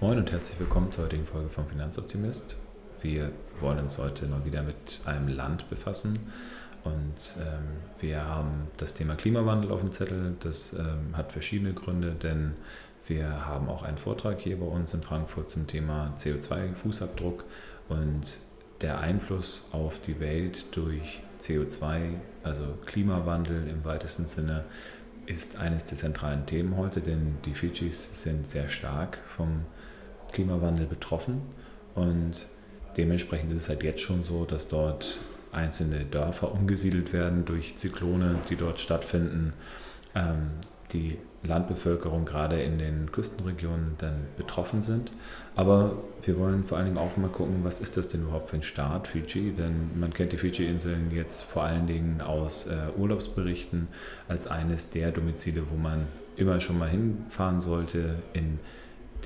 Moin und herzlich willkommen zur heutigen Folge vom Finanzoptimist. Wir wollen uns heute mal wieder mit einem Land befassen und ähm, wir haben das Thema Klimawandel auf dem Zettel. Das ähm, hat verschiedene Gründe, denn wir haben auch einen Vortrag hier bei uns in Frankfurt zum Thema CO2-Fußabdruck und der Einfluss auf die Welt durch CO2, also Klimawandel im weitesten Sinne, ist eines der zentralen Themen heute, denn die Fidschis sind sehr stark vom Klimawandel betroffen und dementsprechend ist es halt jetzt schon so, dass dort einzelne Dörfer umgesiedelt werden durch Zyklone, die dort stattfinden. Ähm, die Landbevölkerung gerade in den Küstenregionen dann betroffen sind. Aber wir wollen vor allen Dingen auch mal gucken, was ist das denn überhaupt für ein Staat, Fiji? Denn man kennt die Fiji-Inseln jetzt vor allen Dingen aus äh, Urlaubsberichten als eines der Domizile, wo man immer schon mal hinfahren sollte in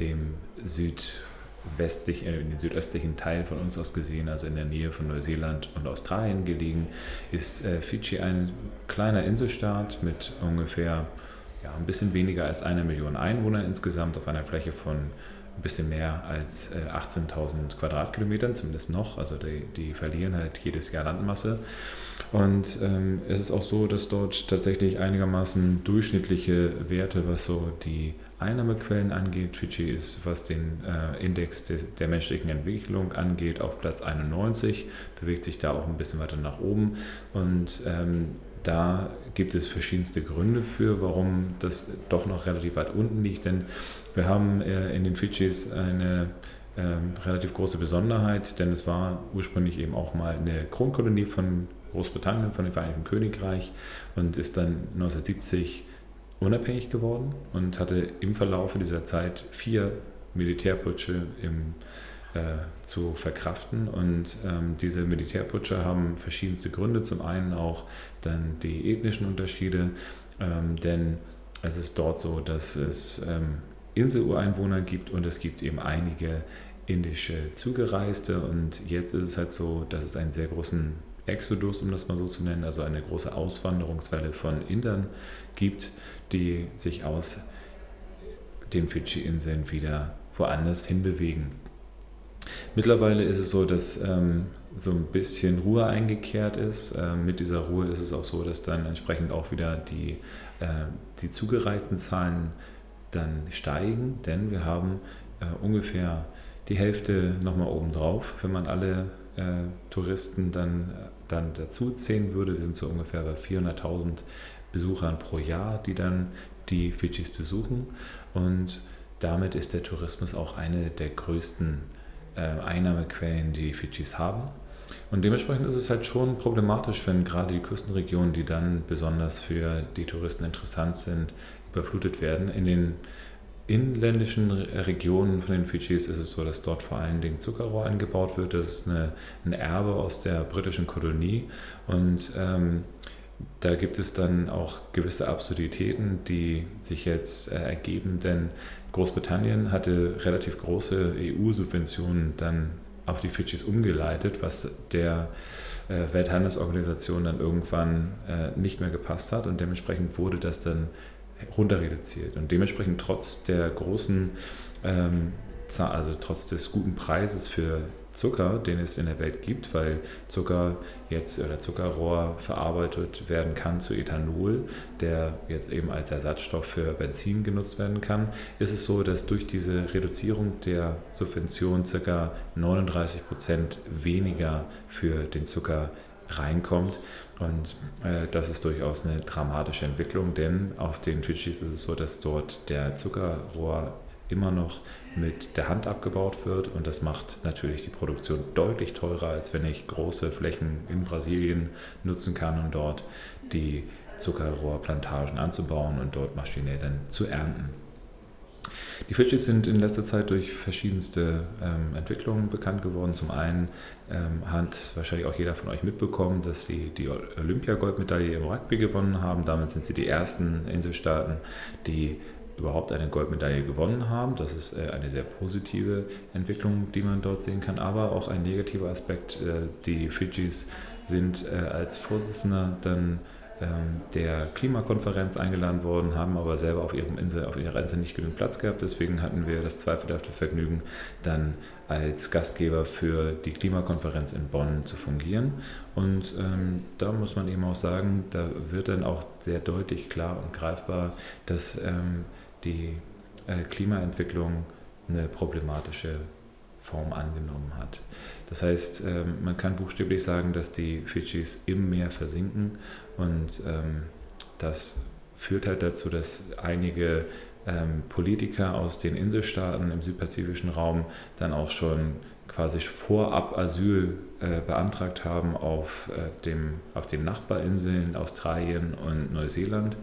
dem südwestlich, äh, in den südöstlichen Teil von uns aus gesehen, also in der Nähe von Neuseeland und Australien gelegen, ist äh, Fidschi ein kleiner Inselstaat mit ungefähr ja, ein bisschen weniger als eine Million Einwohner insgesamt auf einer Fläche von ein bisschen mehr als 18.000 Quadratkilometern, zumindest noch. Also die, die verlieren halt jedes Jahr Landmasse. Und ähm, es ist auch so, dass dort tatsächlich einigermaßen durchschnittliche Werte, was so die Einnahmequellen angeht. Fidschi ist, was den äh, Index de, der menschlichen Entwicklung angeht, auf Platz 91, bewegt sich da auch ein bisschen weiter nach oben. Und ähm, da gibt es verschiedenste Gründe für, warum das doch noch relativ weit unten liegt. Denn wir haben äh, in den Fidschis eine ähm, relativ große Besonderheit, denn es war ursprünglich eben auch mal eine Kronkolonie von Großbritannien, von dem Vereinigten Königreich und ist dann 1970 unabhängig geworden und hatte im Verlauf dieser Zeit vier Militärputsche im äh, zu verkraften. Und ähm, diese Militärputsche haben verschiedenste Gründe. Zum einen auch dann die ethnischen Unterschiede, ähm, denn es ist dort so, dass es ähm, Inselureinwohner gibt und es gibt eben einige indische Zugereiste. Und jetzt ist es halt so, dass es einen sehr großen Exodus, um das mal so zu nennen, also eine große Auswanderungswelle von Indern gibt, die sich aus den Fidschi-Inseln wieder woanders hinbewegen. Mittlerweile ist es so, dass ähm, so ein bisschen Ruhe eingekehrt ist. Ähm, mit dieser Ruhe ist es auch so, dass dann entsprechend auch wieder die, äh, die zugereisten Zahlen dann steigen, denn wir haben äh, ungefähr die Hälfte nochmal obendrauf, wenn man alle äh, Touristen dann, dann dazu zählen würde. Wir sind so ungefähr bei 400.000 Besuchern pro Jahr, die dann die Fidschis besuchen und damit ist der Tourismus auch eine der größten äh, Einnahmequellen, die die Fidschis haben. Und dementsprechend ist es halt schon problematisch, wenn gerade die Küstenregionen, die dann besonders für die Touristen interessant sind, überflutet werden. In den inländischen Regionen von den Fidschis ist es so, dass dort vor allen Dingen Zuckerrohr angebaut wird. Das ist eine, ein Erbe aus der britischen Kolonie. Und ähm, da gibt es dann auch gewisse Absurditäten, die sich jetzt äh, ergeben, denn Großbritannien hatte relativ große EU-Subventionen dann auf die Fidschis umgeleitet, was der äh, Welthandelsorganisation dann irgendwann äh, nicht mehr gepasst hat. Und dementsprechend wurde das dann runter reduziert. Und dementsprechend trotz der großen, ähm, also trotz des guten Preises für Zucker, den es in der Welt gibt, weil Zucker jetzt oder Zuckerrohr verarbeitet werden kann zu Ethanol, der jetzt eben als Ersatzstoff für Benzin genutzt werden kann, ist es so, dass durch diese Reduzierung der Subvention ca. 39 Prozent weniger für den Zucker reinkommt. Und äh, das ist durchaus eine dramatische Entwicklung, denn auf den Fidschis ist es so, dass dort der Zuckerrohr immer noch mit der Hand abgebaut wird und das macht natürlich die Produktion deutlich teurer, als wenn ich große Flächen in Brasilien nutzen kann, um dort die Zuckerrohrplantagen anzubauen und dort maschinell dann zu ernten. Die Fidschis sind in letzter Zeit durch verschiedenste ähm, Entwicklungen bekannt geworden. Zum einen ähm, hat wahrscheinlich auch jeder von euch mitbekommen, dass sie die Olympiagoldmedaille im Rugby gewonnen haben. Damit sind sie die ersten Inselstaaten, die überhaupt eine Goldmedaille gewonnen haben. Das ist äh, eine sehr positive Entwicklung, die man dort sehen kann. Aber auch ein negativer Aspekt, äh, die Fidschis sind äh, als Vorsitzender dann der Klimakonferenz eingeladen worden, haben aber selber auf, ihrem Insel, auf ihrer Insel nicht genug Platz gehabt. Deswegen hatten wir das zweifelhafte Vergnügen, dann als Gastgeber für die Klimakonferenz in Bonn zu fungieren. Und ähm, da muss man eben auch sagen, da wird dann auch sehr deutlich klar und greifbar, dass ähm, die äh, Klimaentwicklung eine problematische Form angenommen hat. Das heißt, ähm, man kann buchstäblich sagen, dass die Fidschis im Meer versinken und ähm, das führt halt dazu, dass einige ähm, Politiker aus den Inselstaaten im südpazifischen Raum dann auch schon quasi vorab Asyl äh, beantragt haben auf, äh, dem, auf den Nachbarinseln Australien und Neuseeland.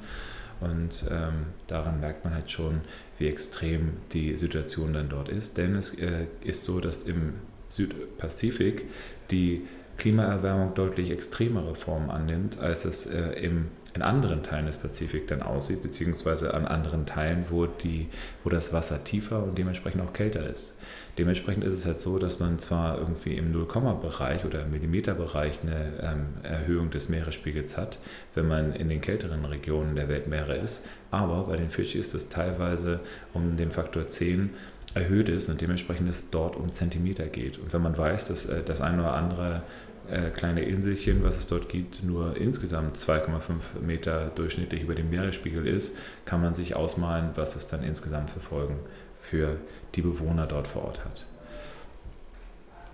Und ähm, daran merkt man halt schon, wie extrem die Situation dann dort ist. Denn es äh, ist so, dass im Südpazifik die Klimaerwärmung deutlich extremere Formen annimmt, als es äh, im, in anderen Teilen des Pazifik dann aussieht, beziehungsweise an anderen Teilen, wo, die, wo das Wasser tiefer und dementsprechend auch kälter ist. Dementsprechend ist es halt so, dass man zwar irgendwie im 0-Bereich oder im Millimeterbereich eine ähm, Erhöhung des Meeresspiegels hat, wenn man in den kälteren Regionen der Weltmeere ist, aber bei den Fisch ist es teilweise um den Faktor 10 erhöht ist und dementsprechend es dort um Zentimeter geht. Und wenn man weiß, dass äh, das eine oder andere äh, kleine Inselchen, was es dort gibt, nur insgesamt 2,5 Meter durchschnittlich über dem Meeresspiegel ist, kann man sich ausmalen, was es dann insgesamt für Folgen für die Bewohner dort vor Ort hat.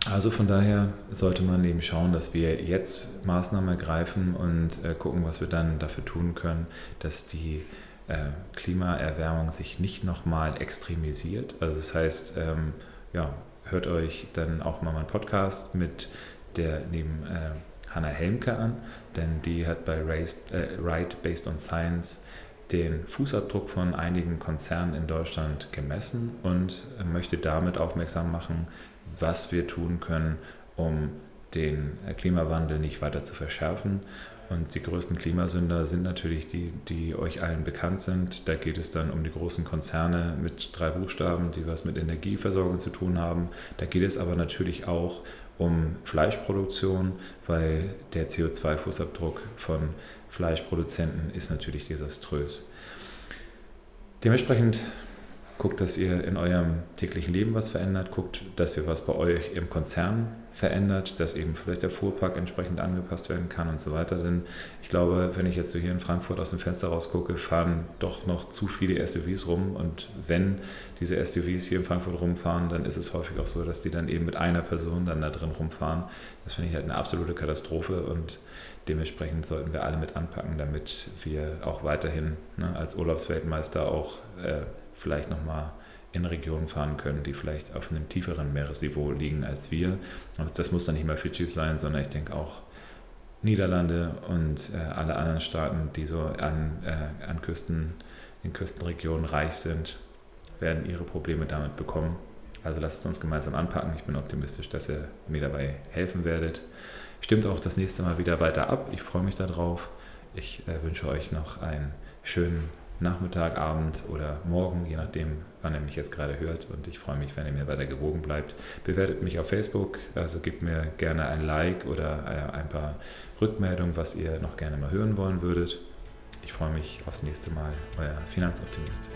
Also von daher sollte man eben schauen, dass wir jetzt Maßnahmen ergreifen und äh, gucken, was wir dann dafür tun können, dass die äh, Klimaerwärmung sich nicht nochmal extremisiert. Also das heißt, ähm, ja, hört euch dann auch mal meinen Podcast mit der neben äh, Hannah Helmke an, denn die hat bei Race, äh, Right Based on Science den Fußabdruck von einigen Konzernen in Deutschland gemessen und möchte damit aufmerksam machen, was wir tun können, um den Klimawandel nicht weiter zu verschärfen und die größten Klimasünder sind natürlich die, die euch allen bekannt sind. Da geht es dann um die großen Konzerne mit drei Buchstaben, die was mit Energieversorgung zu tun haben. Da geht es aber natürlich auch um Fleischproduktion, weil der CO2-Fußabdruck von Fleischproduzenten ist natürlich desaströs. Dementsprechend guckt, dass ihr in eurem täglichen Leben was verändert, guckt, dass ihr was bei euch im Konzern verändert, dass eben vielleicht der Fuhrpark entsprechend angepasst werden kann und so weiter. Denn ich glaube, wenn ich jetzt so hier in Frankfurt aus dem Fenster rausgucke, fahren doch noch zu viele SUVs rum. Und wenn diese SUVs hier in Frankfurt rumfahren, dann ist es häufig auch so, dass die dann eben mit einer Person dann da drin rumfahren. Das finde ich halt eine absolute Katastrophe und dementsprechend sollten wir alle mit anpacken, damit wir auch weiterhin ne, als Urlaubsweltmeister auch äh, vielleicht nochmal in Regionen fahren können, die vielleicht auf einem tieferen Meeresniveau liegen als wir. Und das muss dann nicht mal Fidschi sein, sondern ich denke auch Niederlande und äh, alle anderen Staaten, die so an, äh, an Küsten, in Küstenregionen reich sind, werden ihre Probleme damit bekommen. Also lasst es uns gemeinsam anpacken. Ich bin optimistisch, dass ihr mir dabei helfen werdet. Stimmt auch das nächste Mal wieder weiter ab. Ich freue mich darauf. Ich äh, wünsche euch noch einen schönen Nachmittag, Abend oder Morgen, je nachdem, wann ihr mich jetzt gerade hört. Und ich freue mich, wenn ihr mir weiter gewogen bleibt. Bewertet mich auf Facebook, also gebt mir gerne ein Like oder äh, ein paar Rückmeldungen, was ihr noch gerne mal hören wollen würdet. Ich freue mich aufs nächste Mal, euer Finanzoptimist.